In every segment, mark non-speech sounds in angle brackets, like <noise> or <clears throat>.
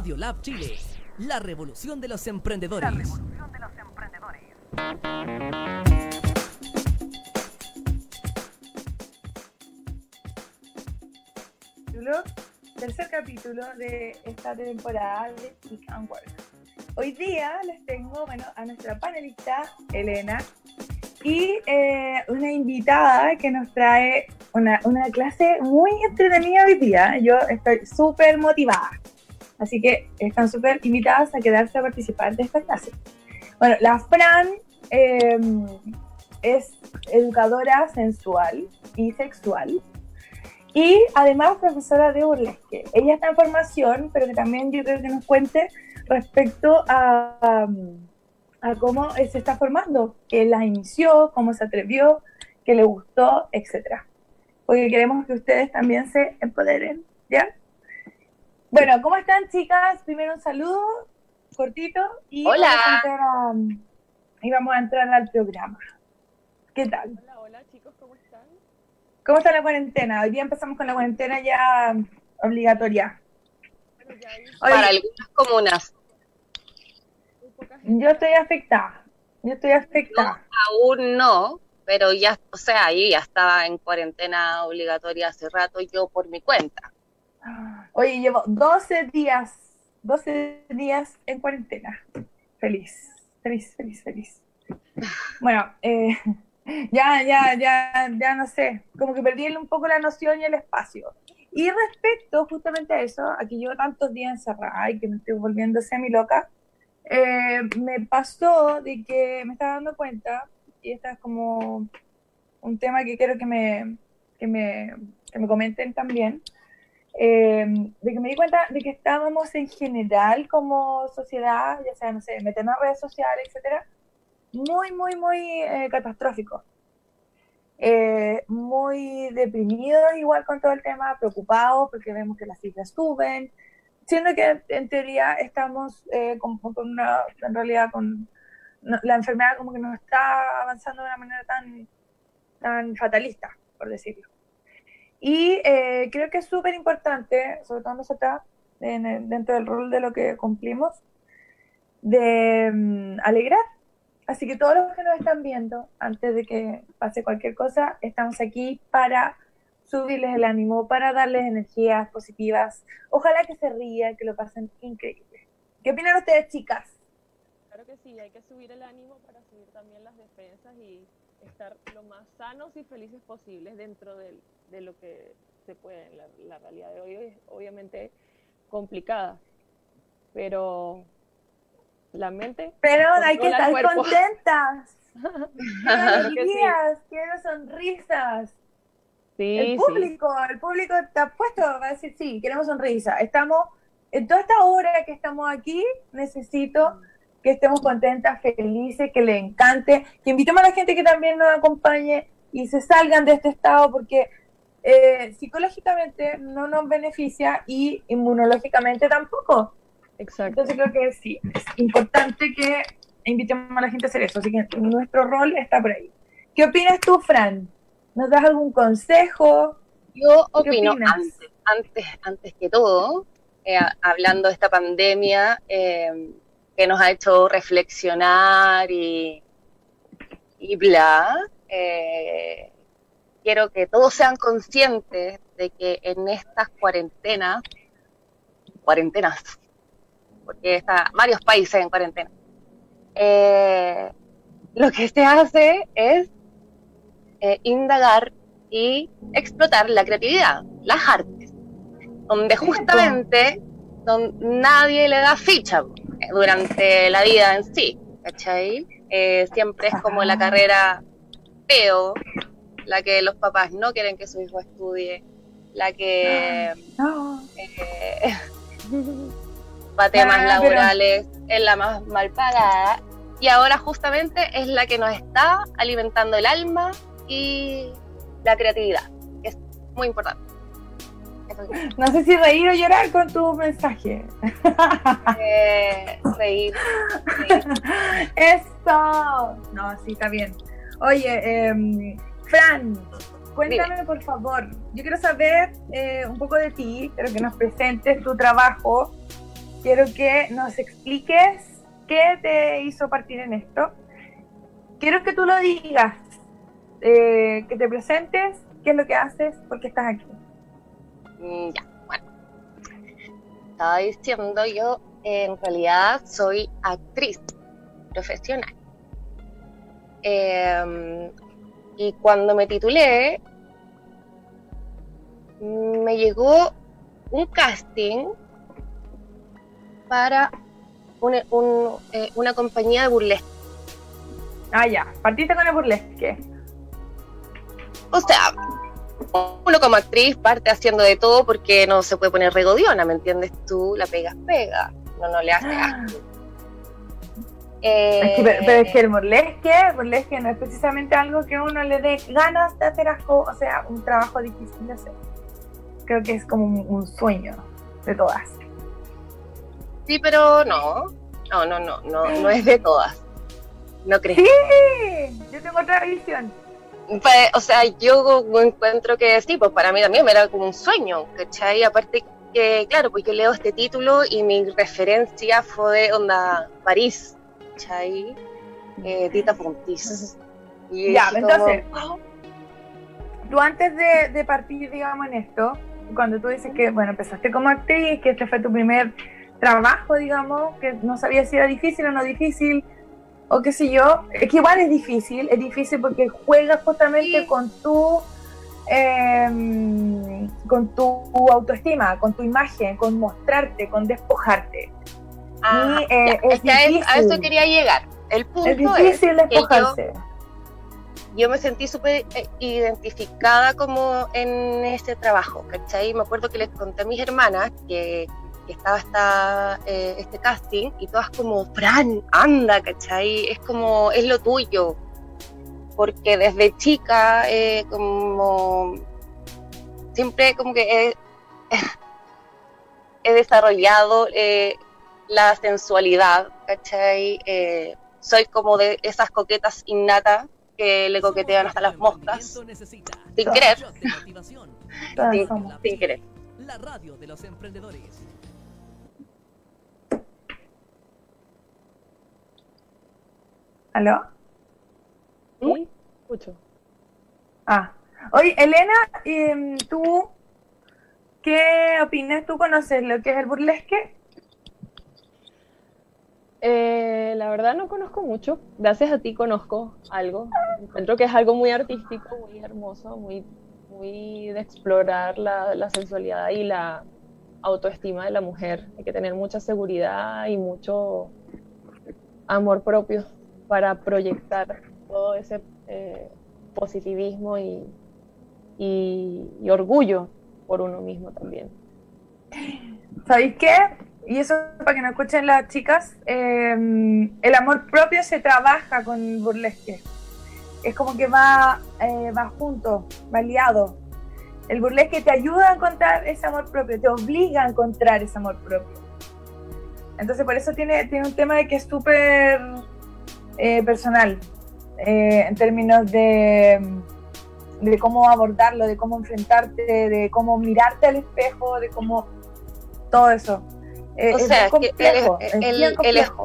Radio Lab Chile, la revolución de los emprendedores. revolución de los emprendedores. capítulo, tercer capítulo de esta temporada de We Can Work. Hoy día les tengo bueno, a nuestra panelista Elena y eh, una invitada que nos trae una, una clase muy entretenida hoy día. Yo estoy súper motivada. Así que están súper invitadas a quedarse a participar de esta clase. Bueno, la Fran eh, es educadora sensual y sexual y además profesora de burlesque. Ella está en formación, pero que también yo creo que nos cuente respecto a, a cómo se está formando, qué la inició, cómo se atrevió, qué le gustó, etcétera. Porque queremos que ustedes también se empoderen, ¿ya? Bueno, ¿cómo están chicas? Primero un saludo cortito y Hola. Vamos a entrar a- y vamos a entrar al programa. ¿Qué tal? Hola, hola chicos, ¿cómo están? ¿Cómo está la cuarentena? Hoy día empezamos con la cuarentena ya obligatoria. Bueno, ya hay Oye, para algunas comunas. yo estoy afectada. Yo estoy afectada. Aún no, pero ya, o sea, ahí ya estaba en cuarentena obligatoria hace rato yo por mi cuenta. Oye, llevo 12 días, 12 días en cuarentena. Feliz, feliz, feliz, feliz. Bueno, eh, <laughs> ya, ya, ya, ya no sé, como que perdí un poco la noción y el espacio. Y respecto justamente a eso, a que llevo tantos días encerrada y que me estoy volviendo semi loca, eh, me pasó de que me estaba dando cuenta, y esta es como un tema que quiero que me, que me, que me comenten también, eh, de que me di cuenta de que estábamos en general como sociedad, ya sea, no sé, meternos en redes sociales, etcétera, muy, muy, muy eh, catastrófico. Eh, muy deprimidos igual con todo el tema, preocupados porque vemos que las cifras suben, siendo que en teoría estamos eh, con, con una, en realidad con la enfermedad como que nos está avanzando de una manera tan, tan fatalista, por decirlo. Y eh, creo que es súper importante, sobre todo nosotras, en dentro del rol de lo que cumplimos, de mm, alegrar. Así que todos los que nos están viendo, antes de que pase cualquier cosa, estamos aquí para subirles el ánimo, para darles energías positivas. Ojalá que se rían, que lo pasen increíble. ¿Qué opinan ustedes, chicas? Claro que sí, hay que subir el ánimo para subir también las defensas y estar lo más sanos y felices posibles dentro del- de lo que se puede. La, la realidad de hoy es obviamente complicada, pero la mente Pero hay que estar contentas. <laughs> Quiero sí. alegrías, quiero sonrisas. Sí, el sí. público, el público está puesto, va a decir, sí, queremos sonrisa. Estamos, en toda esta hora que estamos aquí, necesito que estemos contentas, felices, que le encante, que invitemos a la gente que también nos acompañe y se salgan de este estado porque eh, psicológicamente no nos beneficia y inmunológicamente tampoco. Exacto. Entonces creo que sí, es importante que invitemos a la gente a hacer eso. Así que nuestro rol está por ahí. ¿Qué opinas tú, Fran? ¿Nos das algún consejo? Yo ¿Qué opino, antes, antes, antes que todo, eh, hablando de esta pandemia eh, que nos ha hecho reflexionar y, y bla, eh, quiero que todos sean conscientes de que en estas cuarentenas, cuarentenas, porque está varios países en cuarentena, eh, lo que se hace es eh, indagar y explotar la creatividad, las artes, donde justamente don- nadie le da ficha durante la vida en sí, ¿cachai? Eh, siempre es como la carrera feo, la que los papás no quieren que su hijo estudie, la que No. <laughs> eh, para temas Ah, pero- laborales es la más mal pagada y ahora justamente es la que nos está alimentando el alma y la creatividad, que es muy importante. <laughs> No sé si reír o llorar con tu mensaje. <laughs> eh, reír, reír. Eso. No, sí, está bien. Oye, em, Fran, cuéntame por favor. Yo quiero saber eh, un poco de ti, quiero que nos presentes tu trabajo. Quiero que nos expliques qué te hizo partir en esto. Quiero que tú lo digas, eh, que te presentes, qué es lo que haces, por qué estás aquí. Mm, Ya, bueno. Estaba diciendo yo, en realidad soy actriz profesional. Eh, y cuando me titulé, me llegó un casting para un- eh, una compañía de burlesque. Ah, ya, partiste con el burlesque. O sea, uno como actriz parte haciendo de todo porque no se puede poner regodiona, ¿me entiendes tú? La pegas pega, no, no le hace asco. Es que, pero, pero es que Eh, el burlesque, burlesque no es precisamente algo que uno le dé ganas de hacer asco, o sea, un trabajo difícil de hacer. Creo que es como un, un sueño de todas. Sí, pero no, no, no, no, no, no es de todas. No crees. Sí, yo tengo otra visión. Pues, o sea, yo encuentro que sí, pues para mí también era como un sueño, ¿cachai? Aparte que, claro, pues yo leo este título y mi referencia fue de onda París, ¿cachai? Eh, Tita Fontis. Y Ya, como, entonces, tú antes de, de partir, digamos, en esto, cuando tú dices que, bueno, empezaste como actriz, que este fue tu primer trabajo, digamos, que no sabías si era difícil o no difícil, o qué sé yo, es que igual es difícil, es difícil porque juegas justamente Sí. con tu em, con tu autoestima, con tu imagen, con mostrarte, con despojarte. Ajá, Y, eh, es es que a, es- a difícil. eso quería llegar. El Es punto es, difícil que yo, despojarse. yo me sentí súper eh, identificada como en este trabajo, ¿cachai? Me acuerdo que les conté a mis hermanas que, que estaba esta, eh, este casting y todas como, Fran, anda, ¿cachai? Es como, es lo tuyo. Porque desde chica, eh, como, siempre como que he, <laughs> he desarrollado eh, la sensualidad, ¿cachai? Eh, soy como de esas coquetas innatas que le coquetean hasta las moscas, sin querer, sin, sin querer. La radio de los emprendedores. ¿Aló? Sí, escucho. Ah. Oye, Elena, em, ¿tú qué opinas? ¿Tú conoces lo que es el burlesque? Eh, la verdad no conozco mucho. Gracias a ti conozco algo. Encuentro que es algo muy artístico, muy hermoso, muy, muy de explorar la, la sensualidad y la autoestima de la mujer. Hay que tener mucha seguridad y mucho amor propio para proyectar todo ese eh, positivismo y, y- y orgullo por uno mismo también. ¿Sabéis qué? Y eso para que nos escuchen las chicas, em, el amor propio se trabaja con burlesque. Es como que va, eh, va junto, va liado. El burlesque te ayuda a encontrar ese amor propio, te obliga a encontrar ese amor propio. Entonces por eso tiene, tiene un tema de que es súper eh, personal, eh, en términos de, de cómo abordarlo, de cómo enfrentarte, de cómo mirarte al espejo, de cómo todo eso. Eh, O es sea, que complejo, el, es el- espejo,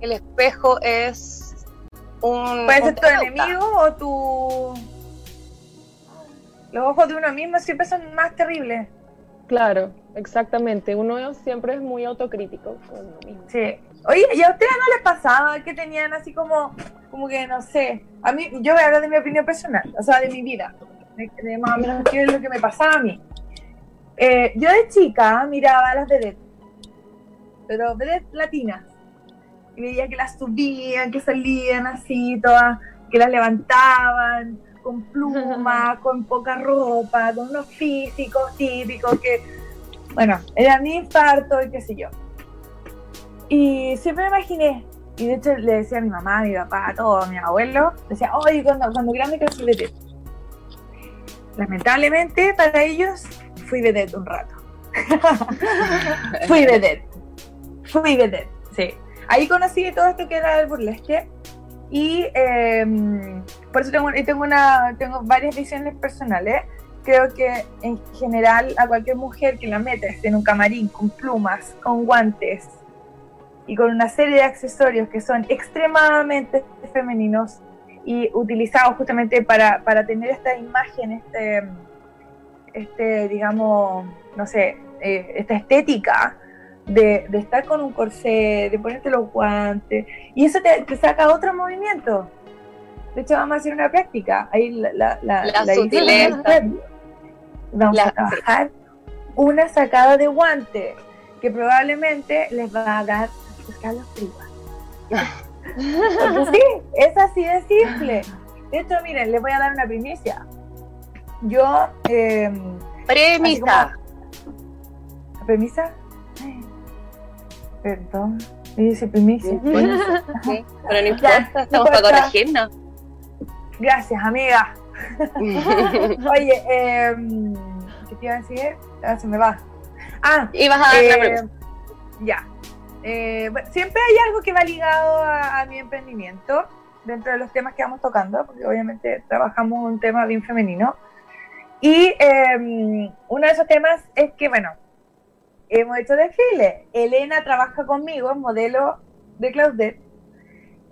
el espejo es un... Puede ser tu terapeuta. enemigo o tu... Los ojos de uno mismo siempre son más terribles. Claro, exactamente. Uno siempre es muy autocrítico con uno mismo. Sí. Oye, ¿y a ustedes no les pasaba que tenían así como, como que no sé? A mí, yo voy a hablar de mi opinión personal, o sea, de mi vida, de, de más o menos qué es lo que me pasaba a mí. Eh, yo de chica miraba a las vedettes, pero vedettes latinas, y veía que las subían, que salían así, todas, que las levantaban, con plumas, <laughs> con poca ropa, con unos físicos típicos que, bueno, era mi infarto y qué sé yo. Y siempre me imaginé, y de hecho le decía a mi mamá, a mi papá, a todos, a mi abuelo, decía, oye, cuando, cuando grande quiero ser vedette. Lamentablemente para ellos fui vedette un rato. <laughs> fui vedette. Fui vedette, sí. Ahí conocí todo esto que era el burlesque y eh, por eso tengo, tengo, una, tengo varias visiones personales. Creo que en general a cualquier mujer que la metes en un camarín con plumas, con guantes y con una serie de accesorios que son extremadamente femeninos y utilizados justamente para, para tener esta imagen, este, este digamos, no sé, eh, esta estética de, de, estar con un corsé, de ponerte los guantes, y eso te, te, saca otro movimiento. De hecho, vamos a hacer una práctica. Ahí la, la, la, la, la sutileza. Vamos La- a trabajar una sacada de guante que probablemente les va a dar escalofríos. Porque sí, es así de simple. De hecho, miren, les voy a dar una primicia. Yo, eh, Premisa. ¿Premisa? Ay, Perdón. Me dice primicia. Sí, pero no importa, estamos para corregirnos. Gracias, amiga. <laughs> Oye, eh, ¿qué te iba a decir? Ah, se me va. Ah, y vas a dar la eh, premisa. ya. Eh, bueno, siempre hay algo que va ligado a, a mi emprendimiento dentro de los temas que vamos tocando, porque obviamente trabajamos un tema bien femenino. Y eh, uno de esos temas es que, bueno, hemos hecho desfile. Elena trabaja conmigo, modelo de Claudette.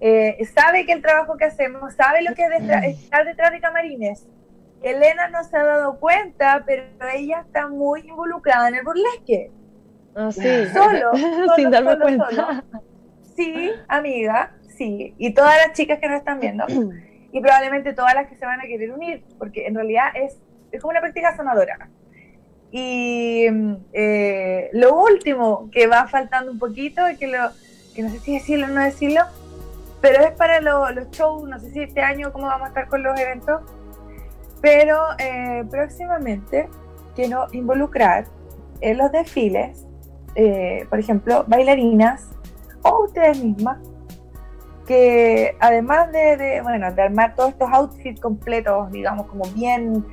Eh, sabe que el trabajo que hacemos, sabe lo que es detrás- estar detrás de camarines. Elena no se ha dado cuenta, pero ella está muy involucrada en el burlesque. Ah, sí. Solo, <laughs> solo, Sin darme solo, cuenta. solo. Sí, amiga, sí. Y todas las chicas que nos están viendo. <clears throat> Y probablemente todas las que se van a querer unir, porque en realidad es, es como una práctica sanadora. Y mm, eh, lo último que va faltando un poquito, y que, lo, que no sé si decirlo o no decirlo, pero es para lo- los shows, no sé si este año cómo vamos a estar con los eventos, pero eh, próximamente quiero involucrar en los desfiles, eh, por ejemplo, bailarinas o ustedes mismas, que además de, de, bueno, de armar todos estos outfits completos, digamos, como bien,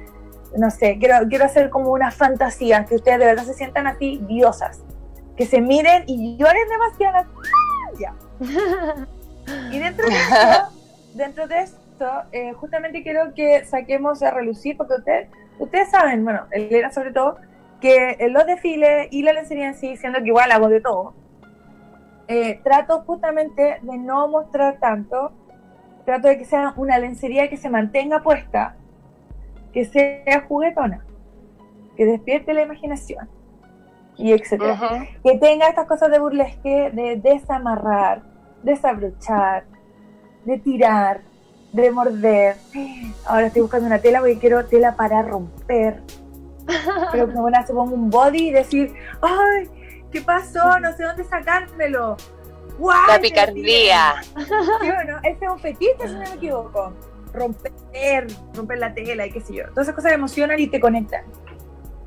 no sé, quiero, quiero hacer como una fantasía, que ustedes de verdad se sientan así diosas, que se miren y lloren demasiado. <laughs> Ya. Y dentro de esto, <laughs> dentro de esto, eh, justamente quiero que saquemos a relucir, porque ustedes, ustedes saben, bueno, Elena sobre todo, que en los desfiles y la lencería en sí, siendo que igual hago de todo, eh, trato justamente de no mostrar tanto, trato de que sea una lencería que se mantenga puesta, que sea juguetona, que despierte la imaginación y etcétera. Ujú. Que tenga estas cosas de burlesque, de desamarrar, desabrochar, de tirar, de morder. Ahora estoy buscando una tela porque quiero tela para romper. Pero que una se ponga un body y decir, ¡ay! ¿Qué pasó? No sé dónde sacármelo. ¡Guay! La picardía. <laughs> Sí, bueno, ese es un fetiche, si no me equivoco. Romper, romper la tela y qué sé yo. Todas esas cosas emocionan y te conectan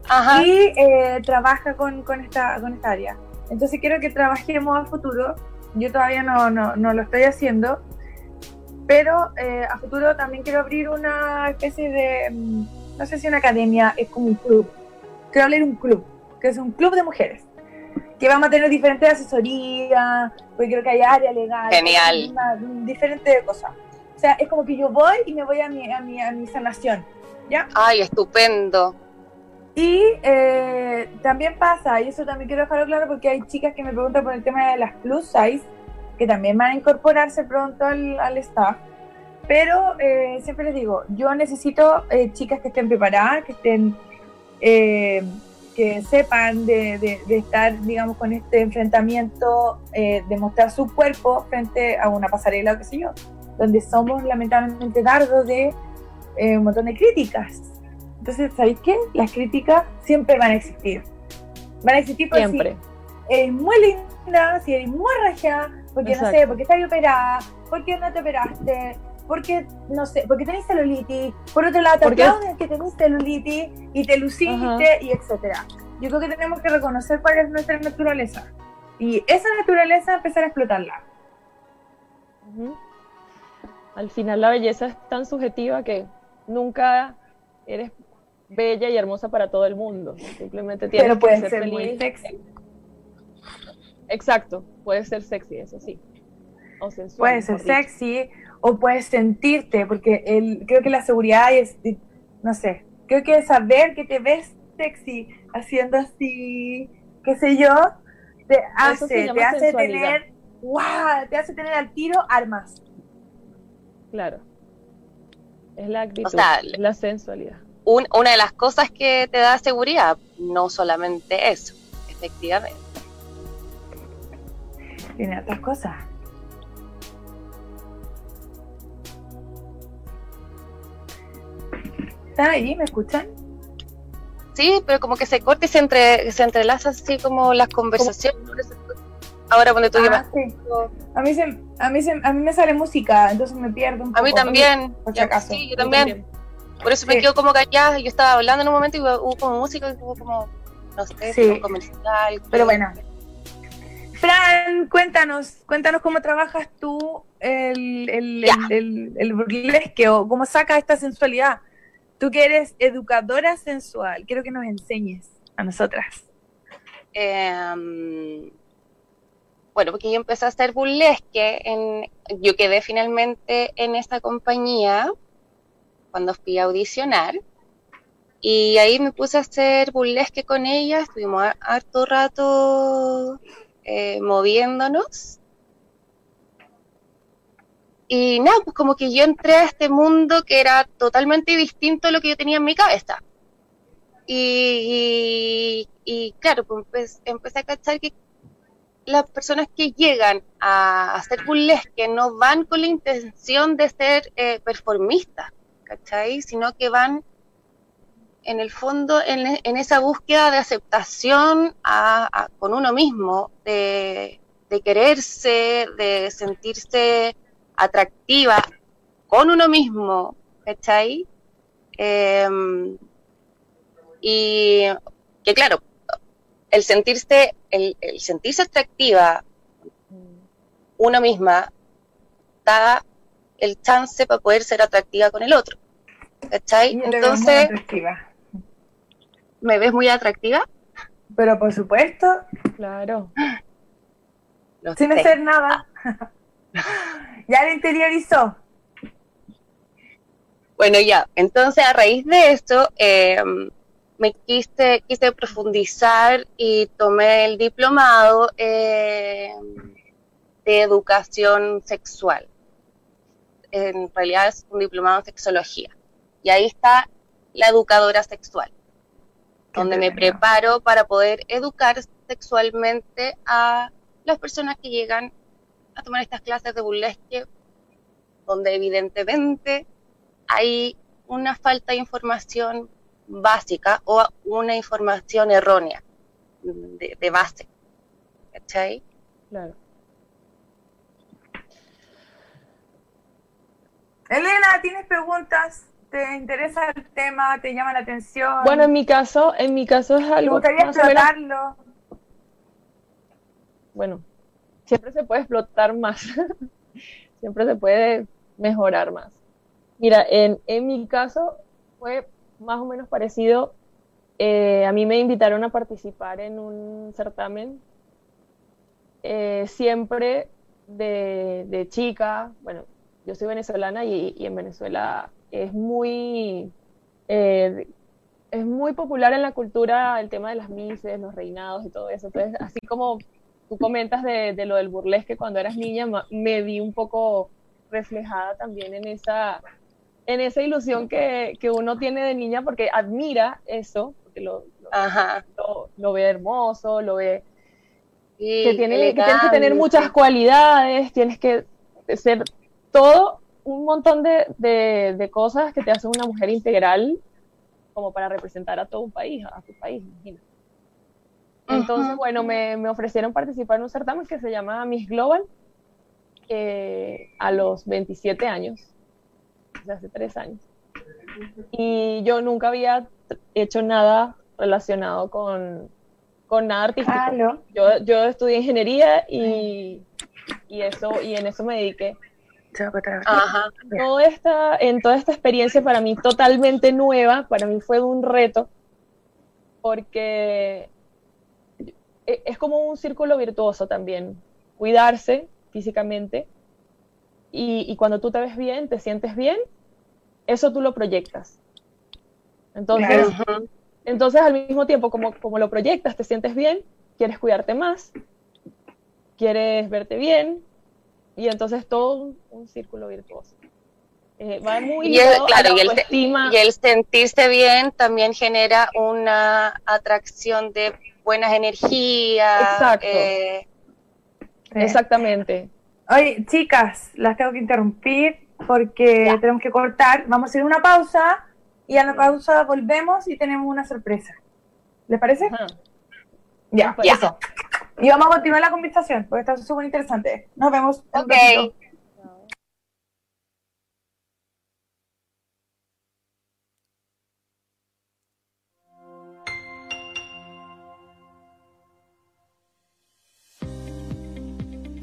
Ajá. y eh, trabaja con, con, esta, con esta área. Entonces quiero que trabajemos a futuro. Yo todavía no, no, no lo estoy haciendo, pero eh, a futuro también quiero abrir una especie de, mm, no sé si una academia, es como un club. Quiero abrir un club, que es un club de mujeres, que vamos a tener diferentes asesorías, porque creo que hay área legal. Genial. diferentes cosas. O sea, es como que yo voy y me voy a mi, a mi, a mi sanación, ¿ya? Ay, estupendo. Y eh, también pasa, y eso también quiero dejarlo claro porque hay chicas que me preguntan por el tema de las plus size, que también van a incorporarse pronto al, al staff. Pero eh, siempre les digo, yo necesito eh, chicas que estén preparadas, que estén, eh, que sepan de, de- de estar, digamos, con este enfrentamiento, eh, de mostrar su cuerpo frente a una pasarela o qué sé yo, donde somos lamentablemente dardos de un montón de críticas. Entonces, ¿sabéis qué? Las críticas siempre van a existir. Van a existir por Siempre. si eres muy linda, si eres muy regia, porque no sé, porque estás operada, porque no te operaste, porque, no sé, porque tenés celulitis, por otro lado te aplauden que tenés celulitis y te luciste Ajá. y etcétera. Yo creo que tenemos que reconocer cuál es nuestra naturaleza. Y esa naturaleza empezar a explotarla. Ujú. Al final la belleza es tan subjetiva que nunca eres bella y hermosa para todo el mundo. Simplemente tienes Pero que puede ser, ser feliz. muy sexy. Exacto, puede ser sexy, eso sí. O sensual. Puede ser dicho. sexy o puedes sentirte, porque el, creo que la seguridad es, no sé, creo que saber que te ves sexy haciendo así, qué sé yo, te hace, te hace tener, wow, te hace tener al tiro armas. Claro. Es la actitud, sea, la sensualidad. Un- una de las cosas que te da seguridad, no solamente eso, efectivamente. Tiene otras cosas. ¿Están ahí? ¿Me escuchan? Sí, pero como que se corta y se, entre, se entrelaza así como las conversaciones. Ahora cuando tú Ah, llamas, sí. A mí, se, a, mí se, a mí me sale música, entonces me pierdo un poco. a mí también, por si acaso. sí, yo también. Por eso me quedo como callada. Yo estaba hablando en un momento y hubo, como música y hubo como, no sé, Sí. un comercial. Pero bueno. Fran, cuéntanos, cuéntanos cómo trabajas tú el, el, el- el burlesque o cómo sacas esta sensualidad. Tú que eres educadora sensual, quiero que nos enseñes a nosotras. Eh, bueno, porque yo empecé a hacer burlesque, en, yo quedé finalmente en esta compañía cuando fui a audicionar y ahí me puse a hacer burlesque con ella, estuvimos har- harto rato eh, moviéndonos y nada, pues como que yo entré a este mundo que era totalmente distinto a lo que yo tenía en mi cabeza. Y, y, claro, pues empe- empecé a cachar que las personas que llegan a hacer burlesque no van con la intención de ser eh, performistas, ¿cachai? Sino que van en el fondo en, en esa búsqueda de aceptación a- a- con uno mismo, de, de quererse, de sentirse atractiva con uno mismo, ¿cachai? Em, y que claro, el sentirse, el, el sentirse atractiva uno misma da el chance para poder ser atractiva con el otro. ¿Cachai? Yo Entonces, atractiva. ¿me ves muy atractiva? Pero por supuesto, Claro. Sin hacer nada. Ya lo interiorizó. Bueno, ya, entonces a raíz de esto eh, me quise, quise profundizar y tomé el diplomado eh, de educación sexual. En realidad es un diplomado en sexología. Y ahí está la educadora sexual, Qué donde me preparo para poder educar sexualmente a las personas que llegan a tomar estas clases de burlesque, donde evidentemente hay una falta de información básica o una información errónea de, de base. ¿Cachai? Claro. Elena, ¿tienes preguntas? ¿Te interesa el tema? ¿Te llama la atención? Bueno, en mi caso, en mi caso es ¿Te algo gustaría más o menos, explotarlo? bueno, siempre se puede explotar más, <laughs> siempre se puede mejorar más. Mira, en, en mi caso fue más o menos parecido. Eh, a mí me invitaron a participar en un certamen, eh, siempre de, de chica. Bueno, yo soy venezolana y, y en Venezuela es muy, eh, es muy popular en la cultura el tema de las mises, los reinados y todo eso. Entonces, así como tú comentas de, de lo del burlesque cuando eras niña, me vi un poco reflejada también en esa, en esa ilusión que, que uno tiene de niña porque admira eso, porque lo, lo, Ajá. lo- lo ve hermoso, lo ve Sí, que, tiene, que tienes que tener muchas cualidades, tienes que ser todo un montón de, de, de cosas que te hacen una mujer integral como para representar a todo un país, a tu país, imagina. Entonces, bueno, me, me ofrecieron participar en un certamen que se llama Miss Global eh, a los 27 años. desde hace tres años. Y yo nunca había hecho nada relacionado con, con nada artístico. Aló. Yo, yo estudié ingeniería y, y, eso, y en eso me dediqué. Ajá. Toda esta, en toda esta experiencia para mí totalmente nueva, para mí fue un reto, porque es como un círculo virtuoso también, cuidarse físicamente y, y cuando tú te ves bien, te sientes bien, eso tú lo proyectas. Entonces, entonces al mismo tiempo, como, como lo proyectas, te sientes bien, quieres cuidarte más, quieres verte bien, y entonces todo un, un círculo virtuoso. Eh, va muy Y el- claro, la y el- autoestima. Y el sentirse bien también genera una atracción de buenas energías. Exacto. eh. Exactamente. Oye, chicas, las tengo que interrumpir porque Ya. tenemos que cortar. Vamos a hacer una pausa y a la pausa volvemos y tenemos una sorpresa. ¿Les parece? Ajá. Ya, Ya. eso. Y vamos a continuar la conversación porque está súper interesante. Nos vemos. Ok.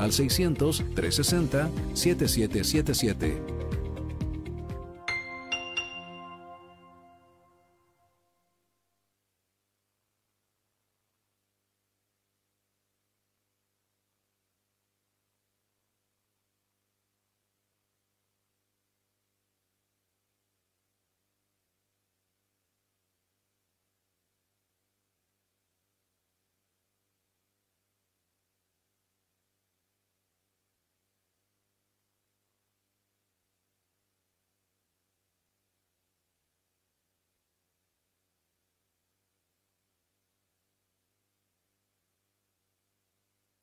al 600-360-7777.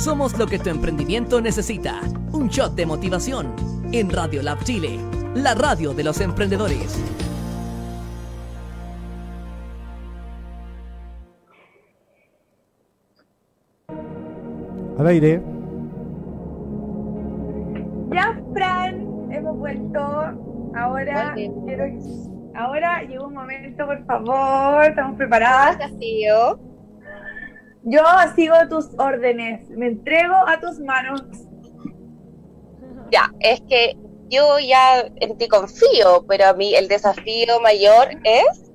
Somos lo que tu emprendimiento necesita. Un shot de motivación en Radio Lab Chile, la radio de los emprendedores. Al aire. Ya, Fran, hemos vuelto. Ahora quiero. Ahora llegó un momento, por favor. Estamos preparadas. Desafío. Yo sigo tus órdenes. Me entrego a tus manos. Ya, es que yo ya en ti confío, pero a mí el desafío mayor es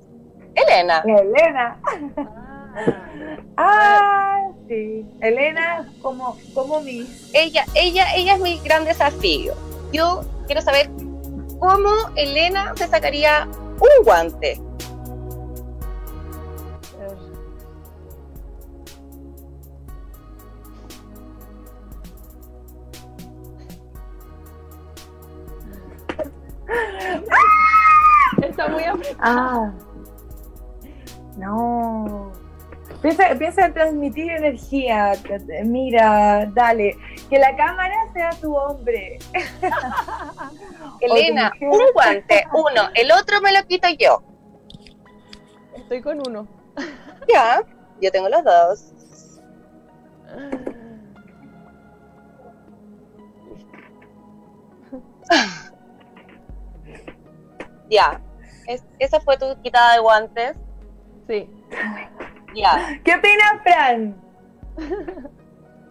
Elena. Elena. Ah, sí. Elena, como, como mis. Ella, ella, ella es mi gran desafío. Yo quiero saber cómo Elena se sacaría un guante. <laughs> Está muy apretado. Ah. No. Piensa, piensa en transmitir energía. Mira, dale. Que la cámara sea tu hombre. <laughs> Elena, un guante, uno, el otro me lo quito yo. Estoy con uno. Ya, yo tengo los dos. Ya, es- esa fue tu quitada de guantes. Sí. Ya, ¿Qué opinas, Fran?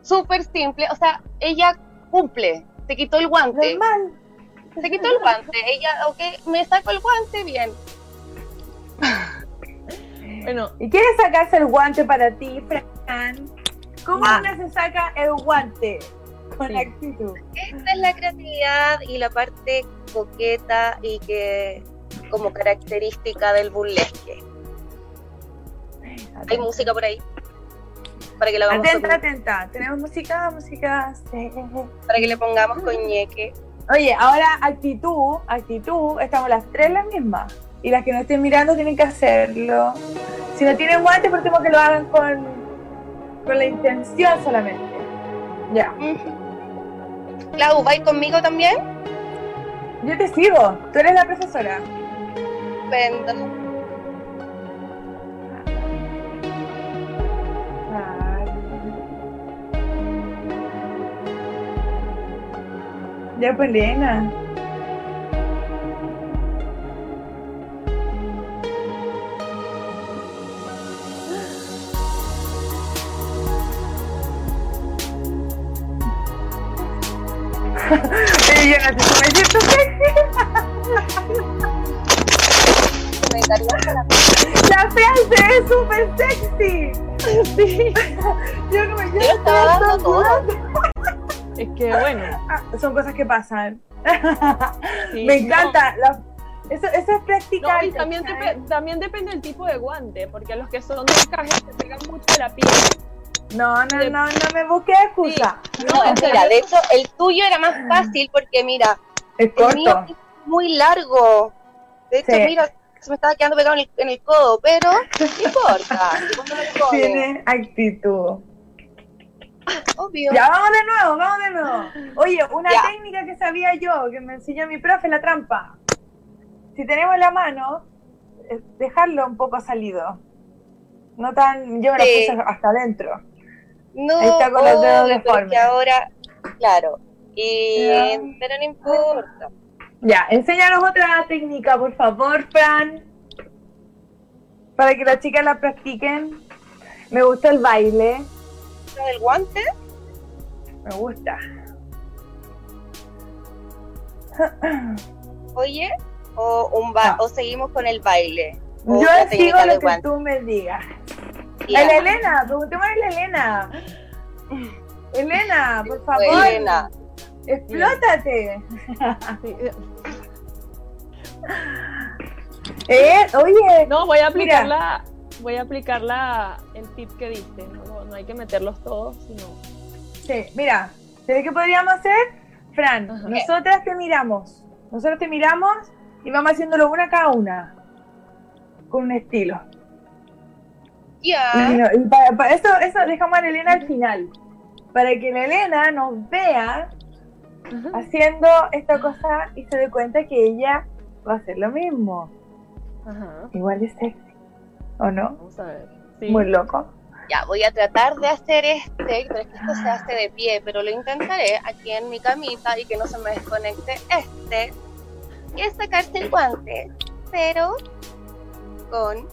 súper simple. O sea, ella cumple. Se quitó el guante. Normal. Se quitó el guante. Ella, ok, me saco el guante, bien. Bueno, ¿Y quieres sacarse el guante para ti, Fran? ¿Cómo Ah. uno se saca el guante? Con Sí. actitud. Esta es la creatividad y la parte coqueta y que como característica del burlesque. Hay música por ahí. Para que, lo hagamos Atenta, con- atenta. Tenemos música, música. sí. para que le pongamos coñeque. Oye, ahora actitud, actitud, estamos las tres las mismas. Y las que no estén mirando tienen que hacerlo. Si no tienen guantes, por último que lo hagan con, con la intención solamente. Ya. Clau, ¿vais conmigo también? Yo te sigo. Tú eres la profesora. Estupendo. Ya, pues, Elena. <laughs> Y yo no sé me siento sexy. Me para- La frase es súper sexy. Sí. Yo como yo Yo estaba dando todo. es que bueno. Ah, Son cosas que pasan. sí, Me no, encanta. la- eso, eso es No, practicar. y también, también depende del tipo de guante, porque los que son de encaje se pegan mucho a la piel. No, no, no, no me busques excusa. No, mira, de hecho, el tuyo era más fácil porque, mira, Es el mío corto. es muy largo. De hecho, Sí. mira, se me estaba quedando pegado en el, en el codo, pero no importa. <laughs> Tiene actitud. Obvio. Ya, vamos de nuevo, vamos de nuevo. Oye, una Ya. técnica que sabía yo, que me enseñó mi profe, la trampa. Si tenemos la mano, eh, dejarlo un poco salido. No tan, yo me lo Sí. puse hasta adentro. No, Ahí está con los dedos que deformes. ahora, claro. Y. Pero no importa. Ya, enséñanos otra técnica, por favor, Fran. Para que las chicas la practiquen. Me gusta el baile. ¿Lo del guante? Me gusta. <clears throat> Oye, o, un ba o seguimos con el baile. Yo sigo lo que guante. tú me digas. Ya. El Elena, preguntémosle a la Elena. Elena, por favor. Elena. Explótate. Eh, oye. No, voy a aplicar Mira. la, voy a aplicar la, el tip que diste. No, no, no hay que meterlos todos, sino Sí, mira, ¿sabes qué podríamos hacer? Fran, Ajá. nosotras te miramos. Nosotros te miramos y vamos haciéndolo una cada una. Con un estilo. Ya. Y no- y para, para eso, eso dejamos a la Elena al final. para que la Elena nos vea haciendo esta cosa y se dé cuenta que ella va a hacer lo mismo. Ajá. Igual de sexy, ¿o no? Vamos a ver. Sí. Muy loco. Ya, voy a tratar de hacer este, pero es que esto se hace de pie, pero lo intentaré aquí en mi camita y que no se me desconecte este. Y es sacarse el guante, pero con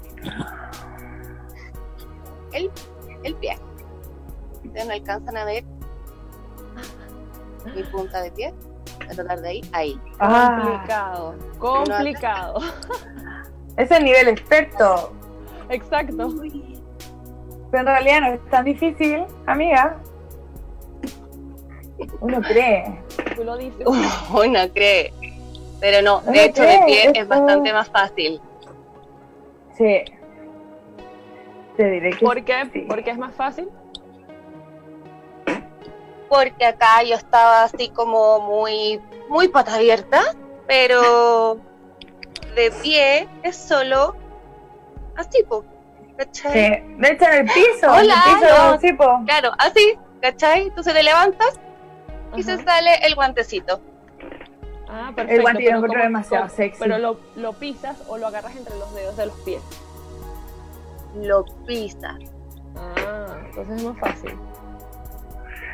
el, el pie. Ustedes no alcanzan a ver mi punta de pie. A tratar de ahí, ahí. Ah, Complicado. Complicado. ese <laughs> es nivel experto. Exacto. Pero en realidad no es tan difícil, amiga. Uno cree. Tú lo dices. Uy, no cree. Pero no, de hecho de pie es bastante más fácil. Sí. Te diré que ¿Por qué? sí. Es más fácil. porque acá yo estaba así como muy, muy pata abierta, pero <laughs> de pie es solo así, po, ¿cachai? Sí. De hecho, en el piso. Hola, en el piso, no. sí, po. Claro, así, ¿cachai? Entonces te levantas y se sale el guantecito. Ah, perfecto. El guante yo lo encuentro ¿cómo- demasiado sexy. Pero lo, lo pisas o lo agarras entre los dedos de los pies. Lo pisas, Ah, entonces es más fácil.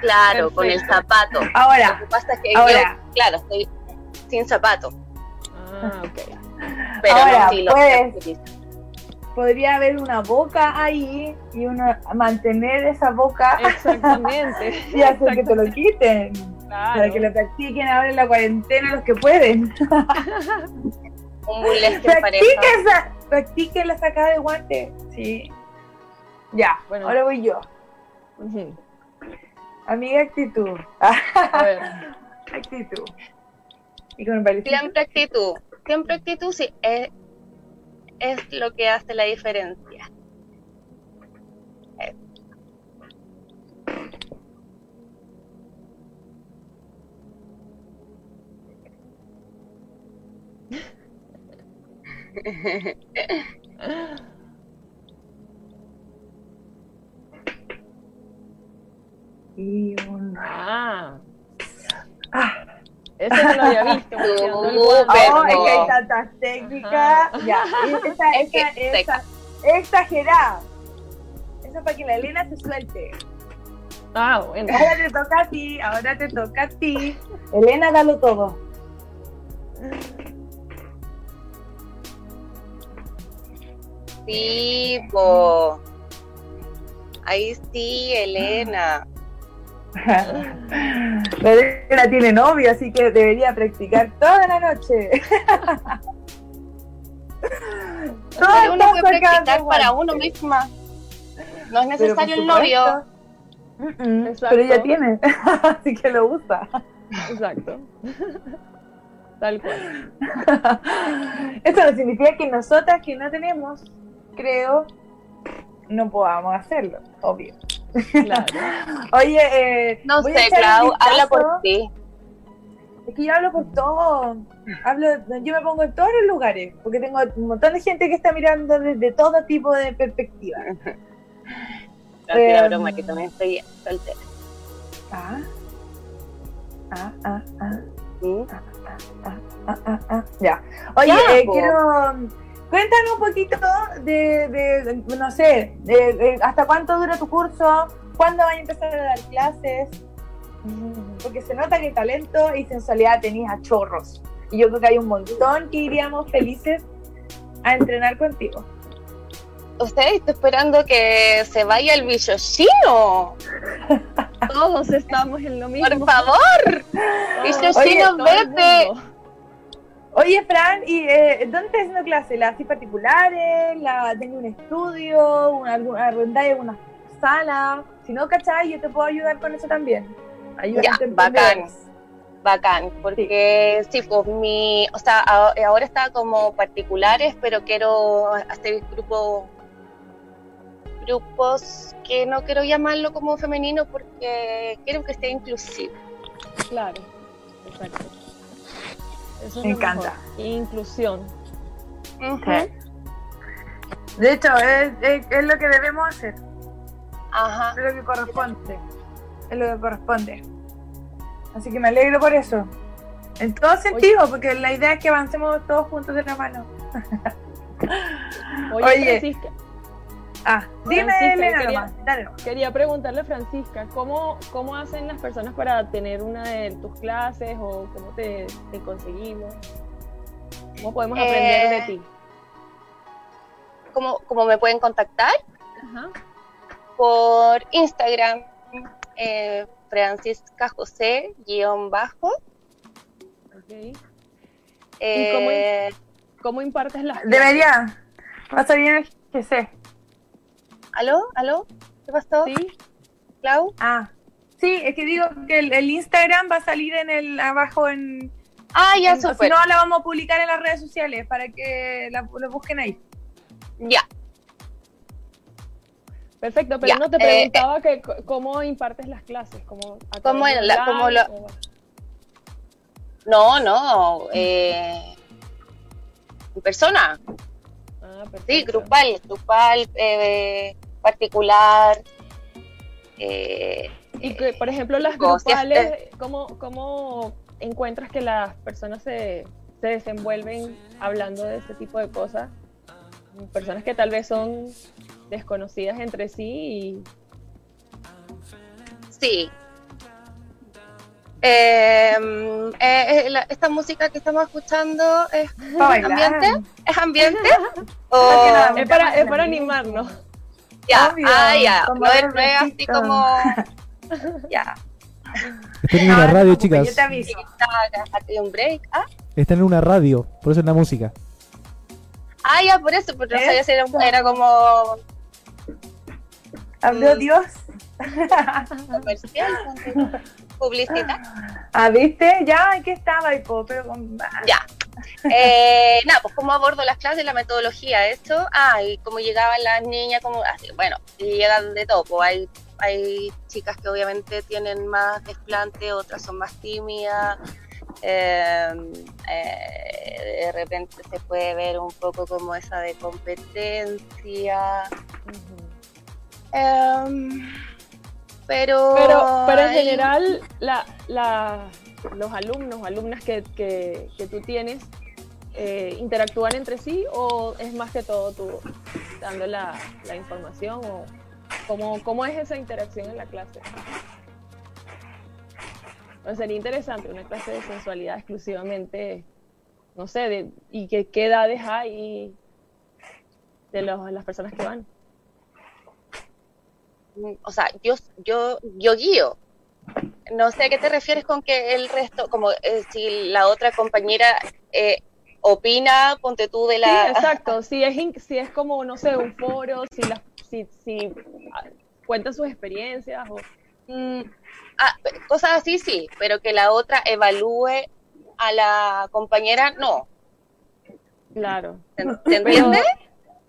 claro, con el zapato. Lo Ahora, que pasa es que Ahora. yo, claro, estoy sin zapato, Ah, <laughs> ok. pero Ahora, no, sí lo puedes. utilizo. podría haber una boca ahí y uno mantener esa boca <laughs> Exactamente. y hacer que te lo quiten. Claro. Para que lo practiquen ahora en la cuarentena los que pueden. <laughs> Un burlesque en pareja. Practiquen la sacada de guante. Sí. Ya, Bueno. ahora voy yo. Ujú. Amiga, actitud. A <laughs> ver. actitud. Y con. Siempre actitud, siempre actitud, sí, es, es lo que hace la diferencia. Y un... Ah, Ah, ese no lo había visto. <laughs> oh, es que hay tantas técnicas. Ya, y <laughs> esa, Es que esa, seca. esa, exagerada. Eso para que la Elena se suelte. Ah, bueno. Ahora te toca a ti, ahora te toca a ti. Elena, dalo todo. Sí, po. Ahí sí, Elena. La <laughs> Elena tiene novio, así que debería practicar toda la noche. <laughs> Pero uno puede practicar para uno misma. No es Pero necesario el novio. Pero ella tiene, <laughs> así que lo usa. Exacto. Tal cual. Eso no significa que nosotras que no tenemos, creo, no podamos hacerlo, obvio. Claro. <laughs> Oye, eh, No sé, Clau, habla por ti. Es que yo hablo por todo. Hablo, yo me pongo en todos los lugares, porque tengo un montón de gente que está mirando desde todo tipo de perspectivas. <laughs> No Em. broma, que también estoy soltera. Ah, ah, ah, ah. ¿Mm? Ah, ah, ah, ah. Ya. Oye, Ya, eh, po. quiero. Cuéntanos un poquito de, de, no sé, de- de hasta cuánto dura tu curso, cuándo vas a empezar a dar clases, porque se nota que talento y sensualidad tenías a chorros. Y yo creo que hay un montón que iríamos felices a entrenar contigo. Usted está esperando que se vaya el bicho chino. Todos estamos en lo mismo. Por favor. Bicho chino, vete. Oye, Fran, ¿y eh, dónde estás haciendo clases? ¿Las así particulares? ¿La tenés un estudio? ¿Una, arrendáis alguna sala? Si no, ¿cachai? Yo te puedo ayudar con eso también. Ayudar Ya, bacán. Bacán, porque sí, pues mi, o sea, ahora está como particulares, pero quiero hacer grupos, grupos que no quiero llamarlo como femenino porque quiero que esté inclusivo. Claro. Exacto. Eso es Me encanta. mejor. Inclusión. De hecho, es, es- es lo que debemos hacer, Ajá. es lo que corresponde. es lo que corresponde. Así que me alegro por eso. En todo sentido, porque la idea es que avancemos todos juntos de la mano. Oye, Oye. Francisca, Ah, dime, Elena, quería- nomás, dale nomás. quería preguntarle a Francisca, ¿cómo, ¿cómo hacen las personas para tener una de tus clases o cómo te, te conseguimos? ¿Cómo podemos aprender de Eh, ti? ¿Cómo, cómo me pueden contactar? Ajá. Por Instagram, eh, Francisca José, guion bajo. ok. Eh, ¿Cómo impartes las clases? Debería. Va a salir en el GC. ¿Aló? ¿Aló? ¿Qué pasó? ¿Sí? ¿Clau? Ah. Sí, es que digo que el, el Instagram va a salir en el abajo en. Ah, ya, en- si no, la vamos a publicar en las redes sociales para que la, lo busquen ahí. Ya. Perfecto, pero Ya, no te eh, preguntaba que c- cómo impartes las clases, cómo, ¿Cómo la- cómo lo- o- No, no. Eh, en persona. Ah, perfecto. Sí, grupal. Grupal, eh, particular. Eh, Y que, por ejemplo, las grupales, ¿cómo, ¿cómo encuentras que las personas se, se desenvuelven hablando de este tipo de cosas? Personas que tal vez son desconocidas entre sí y Sí. Eh, eh, la- esta música que estamos escuchando es ambiente. ¿Es ambiente? <laughs> O- es para, es para animarnos. Ya, Obvio, ah, ya. como No es así como. ya. Están en una te radio, chicas. Yo te aviso. Aquí un break. Ah, Están en una radio, por eso es la música. ah, ya, por eso, pero no sabía si era, era como Habló Mm. Dios. comercial, publicidad. Ah, ¿viste? Ya, aquí estaba, y po, pero con... Ya. Eh, nada, pues cómo abordo las clases, la metodología, esto. Ah, y cómo llegaban las niñas, como, así, bueno, llegan de todo. pues, hay, hay chicas que obviamente tienen más desplante, otras son más tímidas. eh, eh, de repente se puede ver un poco como esa de competencia. em, pero, Pero, pero en general, la, la- los alumnos o alumnas que, que- tú tienes eh, interactúan entre sí o es más que todo tú dando la, información o cómo, cómo es esa interacción en la clase. Pues sería interesante una clase de sensualidad exclusivamente, no sé, de, y que, qué edades hay de las personas que van. o sea, yo, yo, yo guío. No sé a qué te refieres con que el resto, como eh, si la otra compañera eh, opina, ponte tú de la... Sí, exacto. Si es, si es como, no sé, un foro, si, las si, si ah, cuenta sus experiencias o... Mm, ah, cosas así sí, pero que la otra evalúe a la compañera, no. Claro. ¿Te, te Pero- entiendes?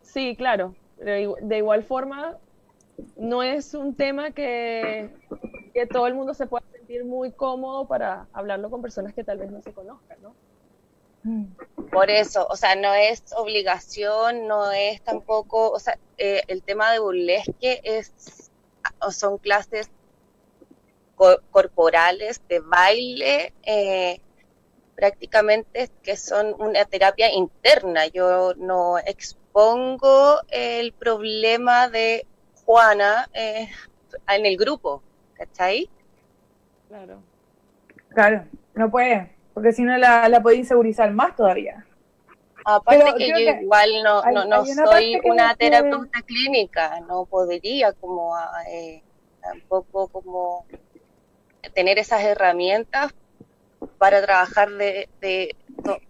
sí, claro. Pero de igual forma, no es un tema que, que todo el mundo se pueda sentir muy cómodo para hablarlo con personas que tal vez no se conozcan, ¿no? Por eso, o sea, no es obligación, no es tampoco, o sea, eh, el tema de burlesque es, son clases co- corporales de baile, eh, prácticamente que son una terapia interna. Yo no expongo el problema de Juana eh, en el grupo, ¿cachai? Claro. Claro, no puede, porque si no la, la puede insegurizar más todavía. Aparte Pero que yo que igual no, hay- no, no hay una soy una que- terapeuta clínica, no podría como ah, eh, tampoco como tener esas herramientas para trabajar de, de,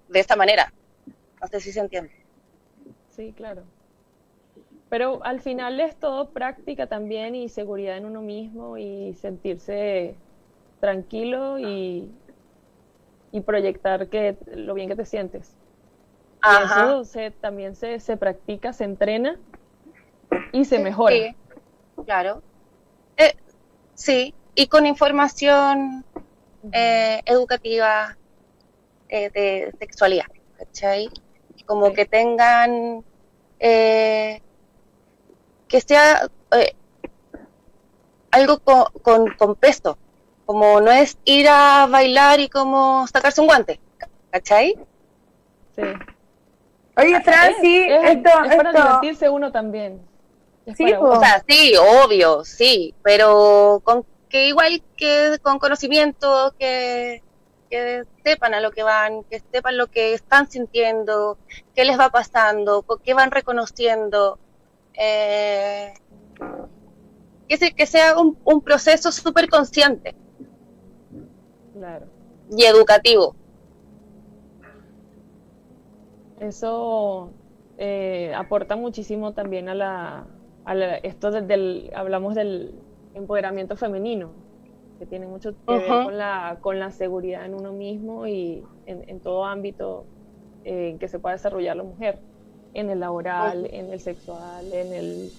de esta manera. No sé si se entiende. Sí, claro. Pero al final es todo práctica también y seguridad en uno mismo y sentirse tranquilo y, y proyectar que lo bien que te sientes. Y eso se, también se, se practica, se entrena y se mejora. Sí, claro. Eh, sí, y con información eh, educativa eh, de sexualidad, ¿cachai? Como Sí. que tengan, eh, que sea, eh, algo con, con, con peso, como no es ir a bailar y como sacarse un guante, ¿cachai? Sí. Oye, Franci, es, es- esto, es para esto, divertirse uno también. Es Sí. O sea, sí, obvio, sí, pero con que igual que con conocimiento, que, que sepan a lo que van, que sepan lo que están sintiendo, qué les va pasando, qué van reconociendo, eh, que, se- que sea un, un proceso súper consciente Claro. y educativo. Eso eh, aporta muchísimo también a la, a la- esto de- del, hablamos del empoderamiento femenino, que tiene mucho que ver con la, con la seguridad en uno mismo y en, en todo ámbito eh, en que se pueda desarrollar la mujer, en el laboral, en el sexual, en el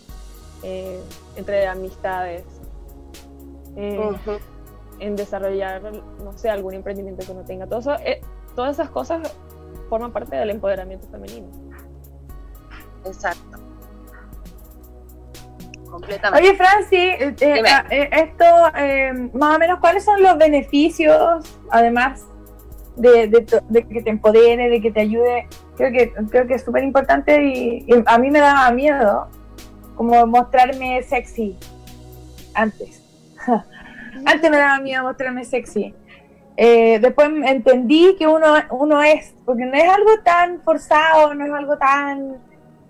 eh, entre amistades, eh, en desarrollar, no sé, algún emprendimiento que uno tenga. Todo eso, eh, todas esas cosas forman parte del empoderamiento femenino. Exacto. Completamente. Oye, Franci, eh, eh, ah, esto, eh, más o menos, ¿cuáles son los beneficios, además de, de que te empodere, de que te ayude? Creo que, creo que es súper importante y, y a mí me daba miedo como mostrarme sexy antes. <laughs> antes me daba miedo mostrarme sexy. Eh, después entendí que uno, uno es, porque no es algo tan forzado, no es algo tan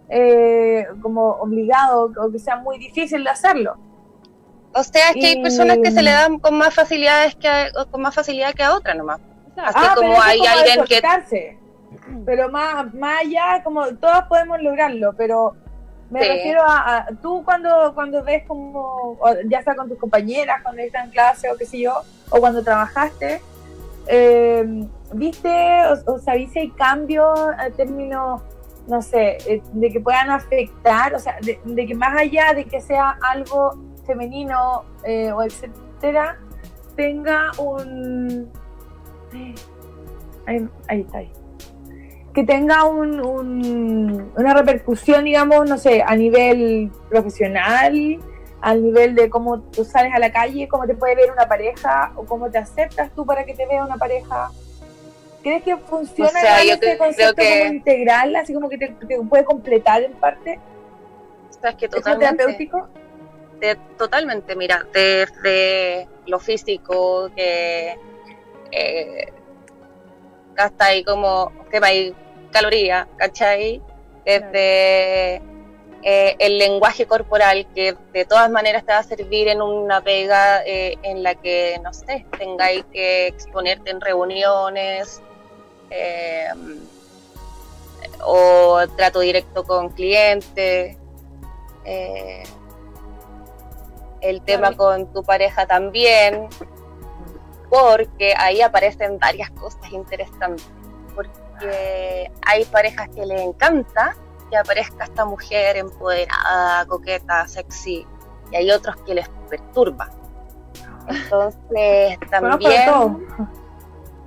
eh, como obligado o que sea muy difícil de hacerlo. O sea, es que hay personas que se le dan con más facilidades que a, con más facilidad que a otras nomás. Así Ah, como hay alguien que. Pero más, más allá, como todas podemos lograrlo, pero me Sí. refiero a, a- tú cuando, cuando ves como, ya sea con tus compañeras, cuando estás en clase o qué sé yo, o cuando trabajaste, eh, ¿viste o, o sabís si hay cambios a términos, no sé, eh, de que puedan afectar, o sea, de, de que más allá de que sea algo femenino eh, o etcétera, tenga un... Ahí, ahí está, ahí. Que tenga un, un- una repercusión, digamos, no sé, a nivel profesional, al nivel de cómo tú sales a la calle, cómo te puede ver una pareja, o cómo te aceptas tú para que te vea una pareja. ¿Crees que funciona O sea, yo creo concepto que- como integral, así como que te, te puede completar en parte? sabes que ¿Es totalmente, terapéutico? de- totalmente, mira, desde lo físico que eh, gasta ahí como quema ahí calorías, ¿cachai? Desde eh, el lenguaje corporal que de todas maneras te va a servir en una pega eh, en la que, no sé, tengáis que exponerte en reuniones eh, o trato directo con clientes. eh, el tema con tu pareja también, porque ahí aparecen varias cosas interesantes. Porque hay parejas que les encanta que aparezca esta mujer empoderada, coqueta, sexy, y hay otros que les perturba. Entonces <laughs> también todo.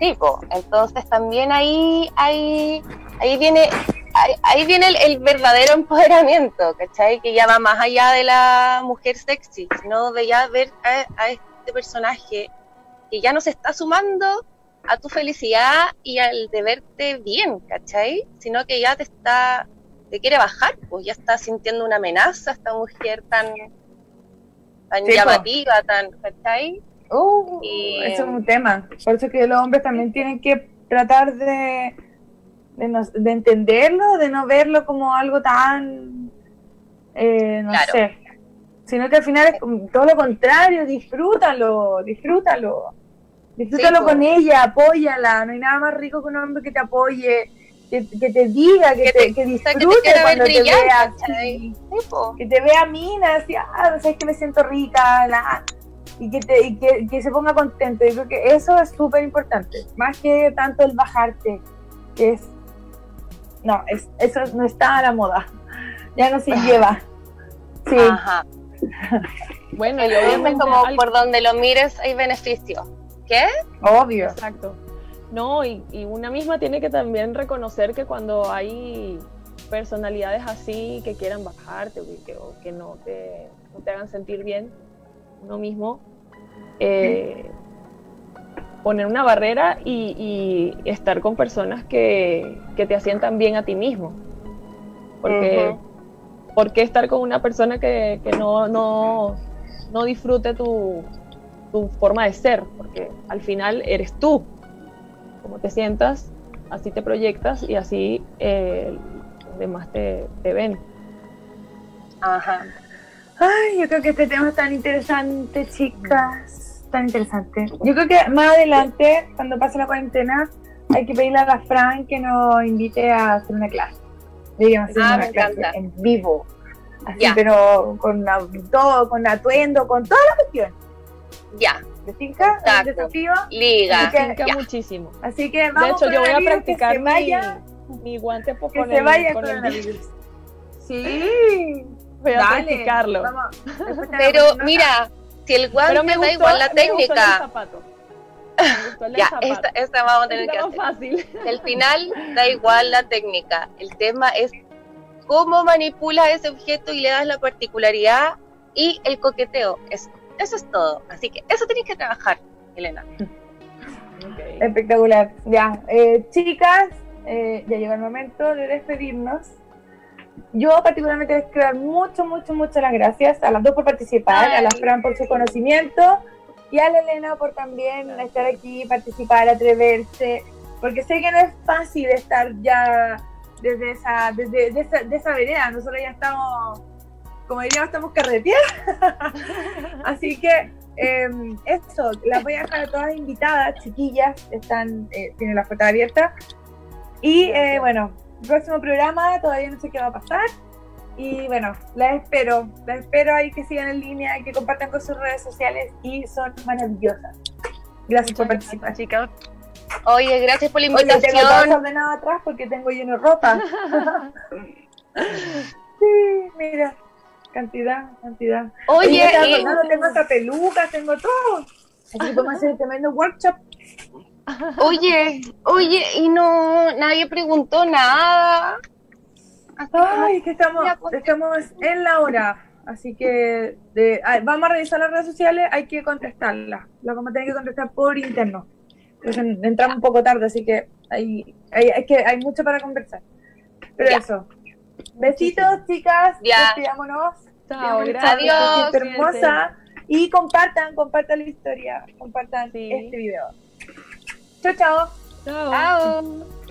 Sí, po. entonces también ahí, ahí, ahí viene, ahí, ahí viene el, el verdadero empoderamiento, ¿cachai? Que ya va más allá de la mujer sexy, sino de ya ver a, a este personaje que ya no se está sumando a tu felicidad y al de verte bien, ¿cachai? Sino que ya te está, te quiere bajar, pues ya está sintiendo una amenaza esta mujer tan, tan Sí, po. llamativa, tan, ¿cachai? Uh, Y- Eso es un tema. Por eso que los hombres también tienen que tratar de, de, no- de entenderlo, de no verlo como algo tan, eh, no Claro. sé, sino que al final es todo lo contrario, disfrútalo, disfrútalo. Disfrútalo Sí, con po. ella, apóyala. No hay nada más rico que un hombre que te apoye, que, que te diga, que, Que te, que sea, que te disfrute cuando te vea Sí, que te vea mina, así, ah, sabes que me siento rica, la- y que te y que, que se ponga contento. Yo creo que eso es súper importante, más que tanto el bajarte, que es, no, es, eso no está a la moda, ya no se <laughs> lleva. Sí, Ajá. Bueno, y <laughs> Entonces, obviamente como por donde lo mires hay beneficios. ¿Qué? obvio. Exacto. No, y, y una misma tiene que también reconocer que cuando hay personalidades así que quieran bajarte o que, que- o que no, te, no te hagan sentir bien, uno mismo, eh, poner una barrera y, y estar con personas que, que te asientan bien a ti mismo. Porque, ¿por qué estar con una persona que, que no, no, no disfrute tu, tu forma de ser? Porque al final eres tú. Como te sientas, así te proyectas y así eh, los demás te, te ven. Ajá. Ay, yo creo que este tema es tan interesante, chicas. Tan interesante. Yo creo que más adelante, cuando pase la cuarentena, hay que pedirle a la Fran que nos invite a hacer una clase. Deberíamos hacer Ah, una me clase encanta. en vivo. Así, pero con todo, con atuendo, con toda la cuestión. Ya, ¿De finca? Exacto. El desafío. liga. Que- Tinca ya. muchísimo. Así que De vamos hecho, yo voy a practicar mi, vaya, mi guante pues, que con se el, vaya con el coronavirus. Sí. Voy a Dale, practicarlo. vamos. Pero mira, si el Pero guante me da gustó, igual la el técnica. zapato. Me gustó el <laughs> Ya, esta, esta vamos a tener que hacer. fácil. Al final da igual la técnica. El tema es cómo manipulas ese objeto y le das la particularidad y el coqueteo. Eso, eso es todo. Así que eso tenés que trabajar, Elena. Espectacular. Ya, eh, chicas, eh, ya llegó el momento de despedirnos. Yo particularmente les quiero dar mucho, mucho, muchas las gracias a las dos por participar, a la Ay. Fran por su conocimiento y a la Elena por también estar aquí, participar, atreverse, porque sé que no es fácil estar ya desde esa, desde de esa, de esa vereda. Nosotros ya estamos, como diríamos, estamos carreteando. <laughs> Así que eh, eso, las voy a dejar a todas invitadas, chiquillas, están, eh, tienen la puerta abierta. Y eh, bueno, próximo programa, todavía no sé qué va a pasar. Y bueno, las espero, las espero ahí que sigan en línea, que compartan con sus redes sociales y son maravillosas. Gracias por Muchas participar. chicas. Oye, gracias por la Oye, tengo invitación. desordenado atrás porque tengo lleno de ropa. <laughs> <laughs> sí, mira, cantidad, cantidad. Oye, acordando, tengo hasta pelucas, tengo todo. Así que podemos hacer un tremendo workshop. <laughs> oye, oye, y no, nadie preguntó nada. Ay, que estamos, pues. estamos en la hora. Así que de- vamos a revisar las redes sociales, hay que contestarlas. Las vamos a tener que contestar por interno. Entonces entramos un poco tarde, así que hay, hay, hay que, hay mucho para conversar. Pero Ya. eso. Besitos, chicas. Ya. Despidámonos. Chao, gracias. Adiós. hermosa. Y compartan, compartan la historia. Compartan Sí. este video. Chao, chao. Chao. Chao.